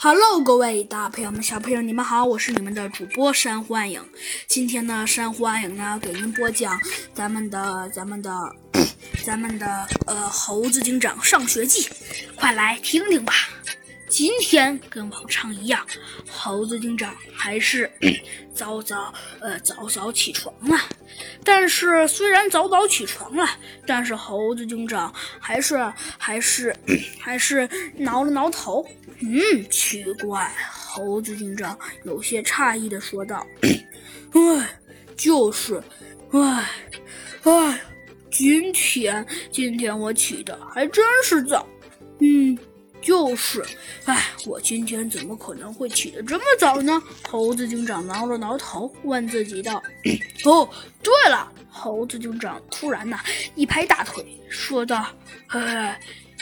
Hello，各位大朋友们、小朋友，你们好，我是你们的主播山瑚暗影。今天呢，山瑚暗影呢给您播讲咱们的、咱们的、咱们的呃猴子警长上学记，快来听听吧。今天跟往常一样，猴子警长还是 早早呃早早起床了。但是虽然早早起床了，但是猴子警长还是还是 还是挠了挠头。嗯，奇怪，猴子警长有些诧异的说道：“ 哎，就是，哎，哎，今天今天我起的还真是早，嗯。”就是，哎，我今天怎么可能会起得这么早呢？猴子警长挠了挠头，问自己道：“ 哦，对了。”猴子警长突然呐一拍大腿，说道：“嘿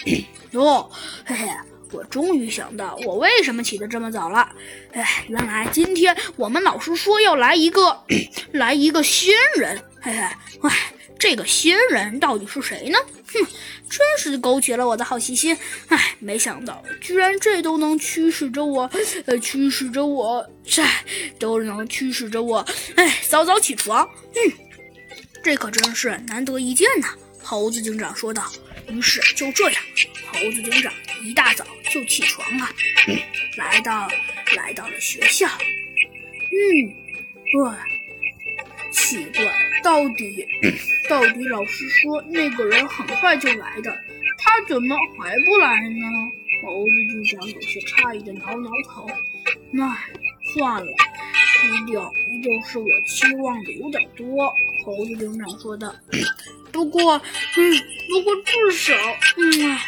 嘿，哟，嘿嘿，我终于想到我为什么起得这么早了。哎，原来今天我们老师说要来一个，来一个新人。嘿嘿，哎。”这个新人到底是谁呢？哼，真是勾起了我的好奇心。哎，没想到居然这都能驱使着我，呃，驱使着我，这都能驱使着我，哎，早早起床。嗯，这可真是难得一见呐。猴子警长说道。于是就这样，猴子警长一大早就起床了，来到来到了学校。嗯，哇。奇怪，到底到底老师说那个人很快就来的，他怎么还不来呢？猴子警长有些诧异的挠挠头。唉，算了，一定一定是我期望的有点多。猴子警长说道。不过，嗯，不过至少，嗯，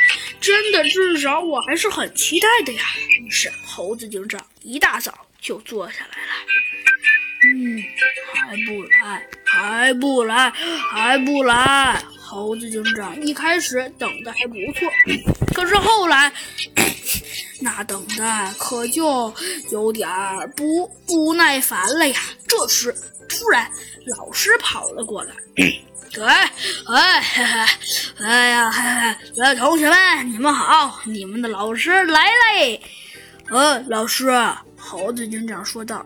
真的至少我还是很期待的呀。于是，猴子警长一大早就坐下来了。嗯。还不来，还不来，还不来！猴子警长一开始等的还不错，可是后来，那等的可就有点不不耐烦了呀。这时，突然老师跑了过来，哎哎哎呀，哎，同学们，你们好，你们的老师来嘞！呃，老师，猴子警长说道。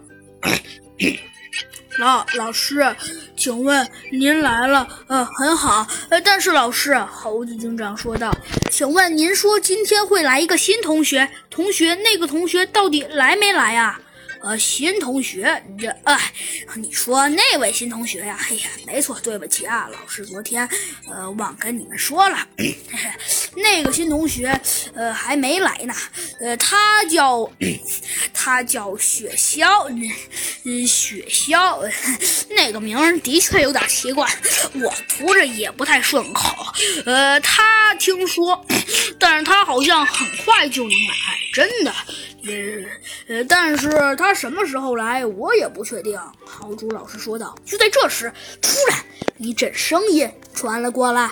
老老师，请问您来了，呃，很好，呃，但是老师，猴子警长说道，请问您说今天会来一个新同学，同学那个同学到底来没来呀？呃，新同学，这哎，你说那位新同学呀？哎呀，没错，对不起啊，老师昨天呃忘跟你们说了，那个新同学呃还没来呢，呃，他叫 他叫雪鸮，嗯，雪鸮 那个名的确有点奇怪，我读着也不太顺口。呃，他听说，但是他好像很快就能来，真的。呃呃，但是他什么时候来，我也不确定。豪猪老师说道。就在这时，突然一阵声音传了过来：“